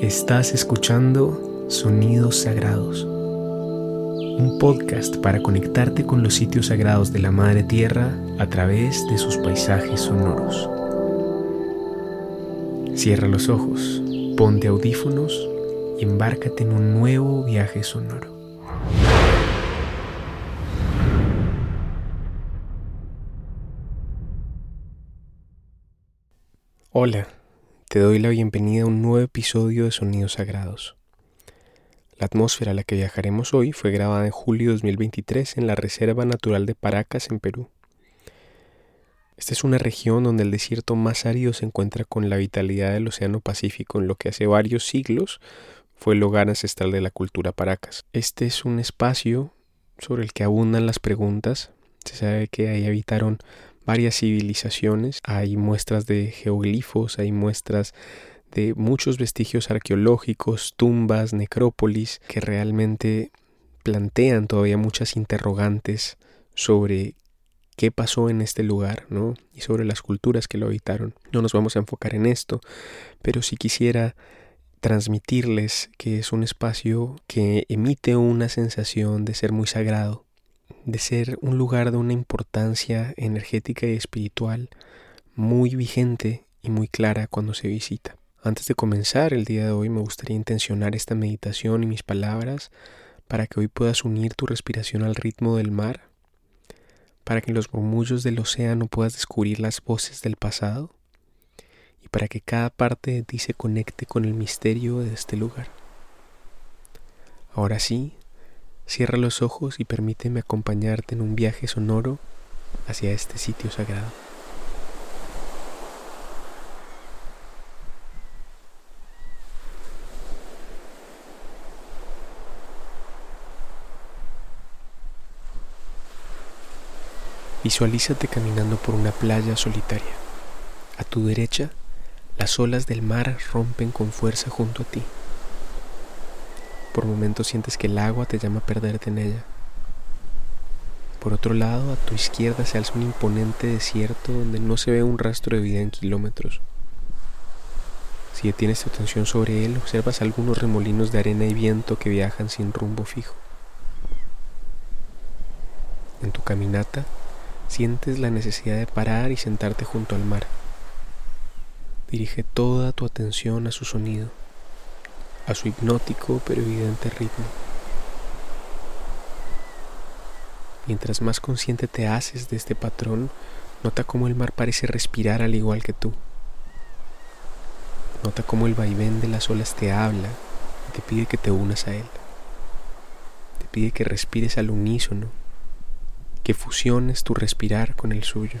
Estás escuchando Sonidos Sagrados, un podcast para conectarte con los sitios sagrados de la Madre Tierra a través de sus paisajes sonoros. Cierra los ojos, ponte audífonos y embárcate en un nuevo viaje sonoro. Hola te doy la bienvenida a un nuevo episodio de Sonidos Sagrados. La atmósfera a la que viajaremos hoy fue grabada en julio de 2023 en la Reserva Natural de Paracas, en Perú. Esta es una región donde el desierto más árido se encuentra con la vitalidad del Océano Pacífico, en lo que hace varios siglos fue el hogar ancestral de la cultura Paracas. Este es un espacio sobre el que abundan las preguntas. Se sabe que ahí habitaron varias civilizaciones, hay muestras de geoglifos, hay muestras de muchos vestigios arqueológicos, tumbas, necrópolis, que realmente plantean todavía muchas interrogantes sobre qué pasó en este lugar, ¿no? Y sobre las culturas que lo habitaron. No nos vamos a enfocar en esto, pero sí quisiera transmitirles que es un espacio que emite una sensación de ser muy sagrado, de ser un lugar de una importancia energética y espiritual muy vigente y muy clara cuando se visita. Antes de comenzar el día de hoy me gustaría intencionar esta meditación y mis palabras para que hoy puedas unir tu respiración al ritmo del mar, para que en los murmullos del océano puedas descubrir las voces del pasado y para que cada parte de ti se conecte con el misterio de este lugar. Ahora sí, Cierra los ojos y permíteme acompañarte en un viaje sonoro hacia este sitio sagrado. Visualízate caminando por una playa solitaria. A tu derecha, las olas del mar rompen con fuerza junto a ti. Por momentos sientes que el agua te llama a perderte en ella. Por otro lado, a tu izquierda se alza un imponente desierto donde no se ve un rastro de vida en kilómetros. Si detienes tu atención sobre él, observas algunos remolinos de arena y viento que viajan sin rumbo fijo. En tu caminata, sientes la necesidad de parar y sentarte junto al mar. Dirige toda tu atención a su sonido a su hipnótico pero evidente ritmo. Mientras más consciente te haces de este patrón, nota cómo el mar parece respirar al igual que tú. Nota cómo el vaivén de las olas te habla y te pide que te unas a él. Te pide que respires al unísono, que fusiones tu respirar con el suyo.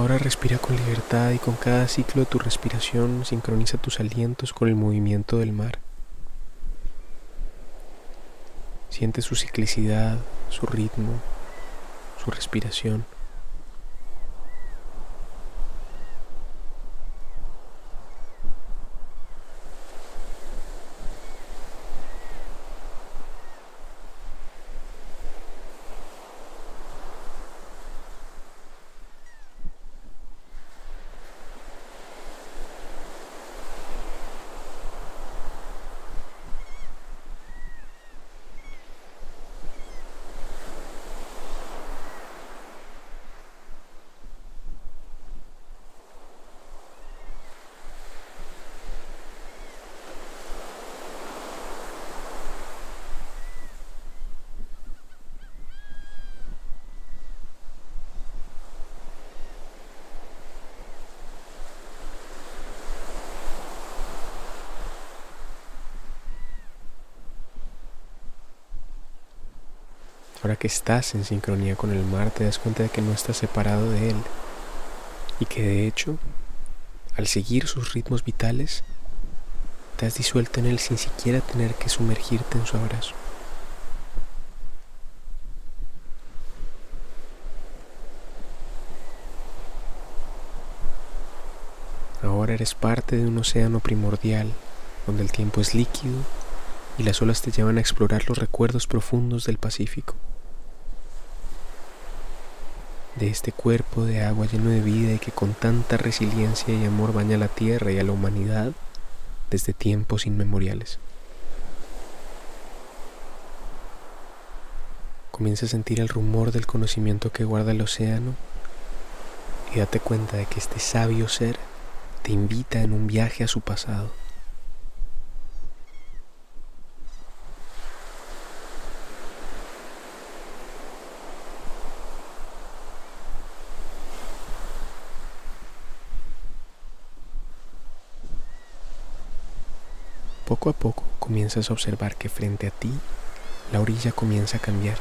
Ahora respira con libertad y con cada ciclo de tu respiración sincroniza tus alientos con el movimiento del mar. Siente su ciclicidad, su ritmo, su respiración. Ahora que estás en sincronía con el mar, te das cuenta de que no estás separado de él y que de hecho al seguir sus ritmos vitales, te has disuelto en él sin siquiera tener que sumergirte en su abrazo. Ahora eres parte de un océano primordial donde el tiempo es líquido y las olas te llevan a explorar los recuerdos profundos del Pacífico. De este cuerpo de agua lleno de vida y que con tanta resiliencia y amor baña la tierra y a la humanidad desde tiempos inmemoriales. Comienza a sentir el rumor del conocimiento que guarda el océano y date cuenta de que este sabio ser te invita en un viaje a su pasado. Poco a poco comienzas a observar que frente a ti la orilla comienza a cambiar.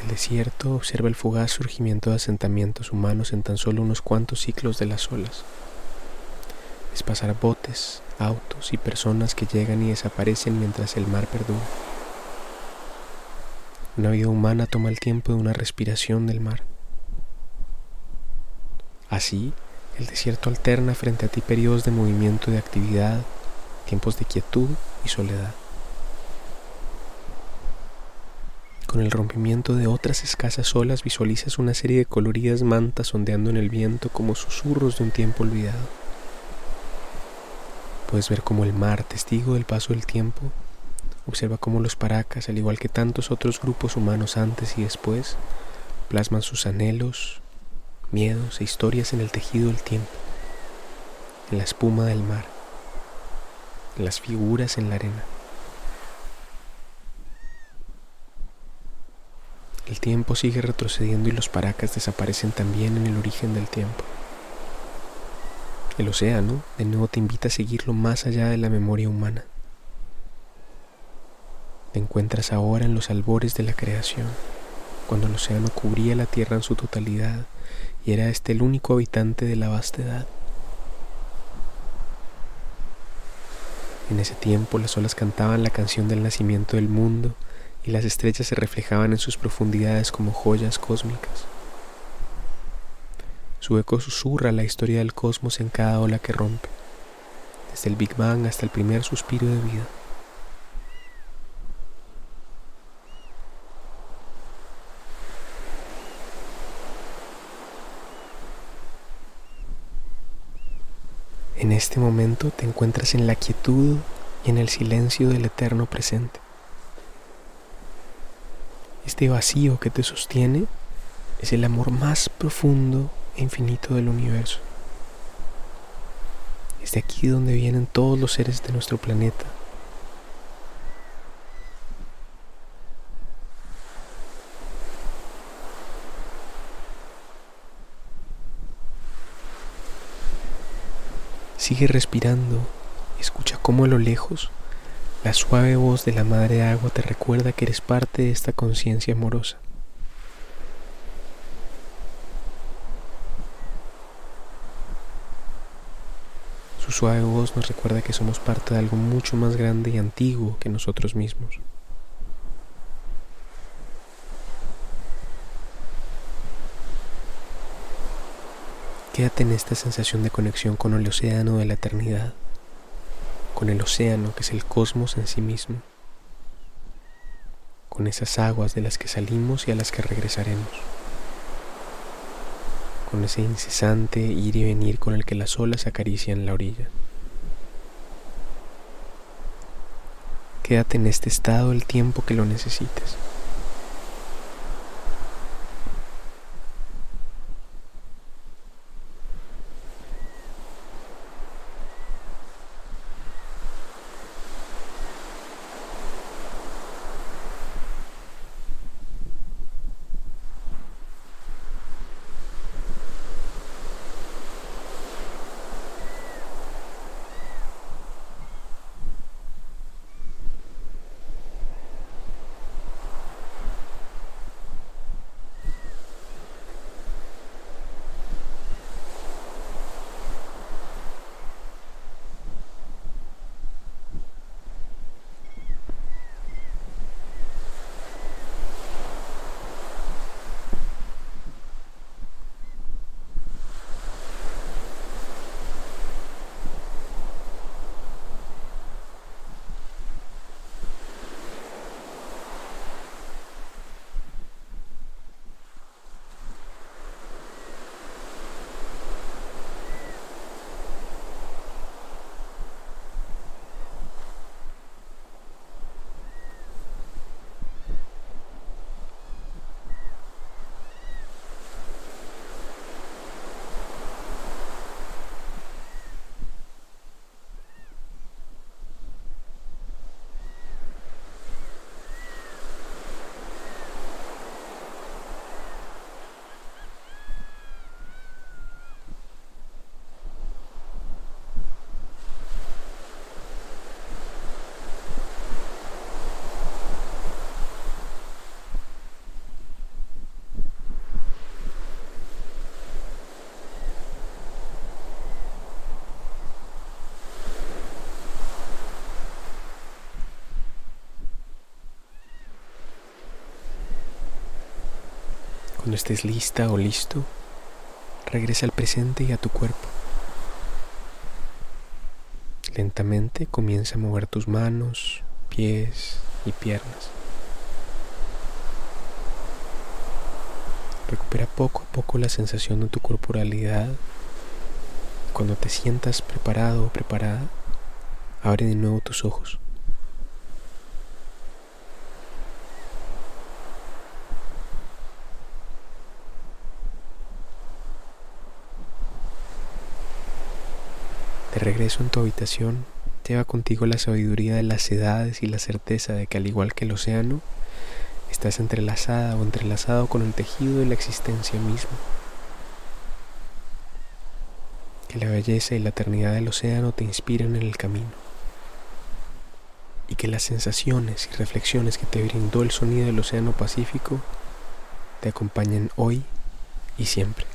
El desierto observa el fugaz surgimiento de asentamientos humanos en tan solo unos cuantos ciclos de las olas. Es pasar botes, autos y personas que llegan y desaparecen mientras el mar perdura. Una vida humana toma el tiempo de una respiración del mar. Así, el desierto alterna frente a ti periodos de movimiento y de actividad, tiempos de quietud y soledad. Con el rompimiento de otras escasas olas visualizas una serie de coloridas mantas ondeando en el viento como susurros de un tiempo olvidado. Puedes ver cómo el mar, testigo del paso del tiempo, observa cómo los paracas, al igual que tantos otros grupos humanos antes y después, plasman sus anhelos, miedos e historias en el tejido del tiempo, en la espuma del mar, en las figuras en la arena. El tiempo sigue retrocediendo y los paracas desaparecen también en el origen del tiempo. El océano de nuevo te invita a seguirlo más allá de la memoria humana. Te encuentras ahora en los albores de la creación, cuando el océano cubría la tierra en su totalidad y era este el único habitante de la vastedad. En ese tiempo las olas cantaban la canción del nacimiento del mundo y las estrellas se reflejaban en sus profundidades como joyas cósmicas. Su eco susurra la historia del cosmos en cada ola que rompe, desde el Big Bang hasta el primer suspiro de vida. En este momento te encuentras en la quietud y en el silencio del eterno presente. Este vacío que te sostiene es el amor más profundo e infinito del universo. Es de aquí donde vienen todos los seres de nuestro planeta Sigue respirando escucha cómo a lo lejos la suave voz de la Madre Agua te recuerda que eres parte de esta conciencia amorosa. Su suave voz nos recuerda que somos parte de algo mucho más grande y antiguo que nosotros mismos. Quédate en esta sensación de conexión con el océano de la eternidad, con el océano que es el cosmos en sí mismo, con esas aguas de las que salimos y a las que regresaremos, con ese incesante ir y venir con el que las olas acarician la orilla. Quédate en este estado el tiempo que lo necesites. Cuando estés lista o listo, regresa al presente y a tu cuerpo. Lentamente comienza a mover tus manos, pies y piernas. Recupera poco a poco la sensación de tu corporalidad. Cuando te sientas preparado o preparada, abre de nuevo tus ojos. De regreso en tu habitación, lleva contigo la sabiduría de las edades y la certeza de que al igual que el océano, estás entrelazada o entrelazado con el tejido de la existencia misma. Que la belleza y la eternidad del océano te inspiren en el camino. Y que las sensaciones y reflexiones que te brindó el sonido del océano Pacífico te acompañen hoy y siempre.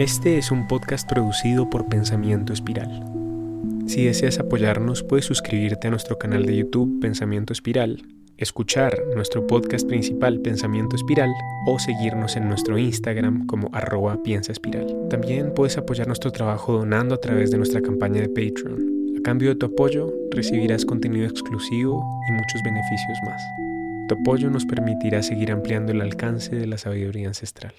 Este es un podcast producido por Pensamiento Espiral. Si deseas apoyarnos, puedes suscribirte a nuestro canal de YouTube Pensamiento Espiral, escuchar nuestro podcast principal Pensamiento Espiral o seguirnos en nuestro Instagram como arroba piensa espiral. También puedes apoyar nuestro trabajo donando a través de nuestra campaña de Patreon. A cambio de tu apoyo, recibirás contenido exclusivo y muchos beneficios más. Tu apoyo nos permitirá seguir ampliando el alcance de la sabiduría ancestral.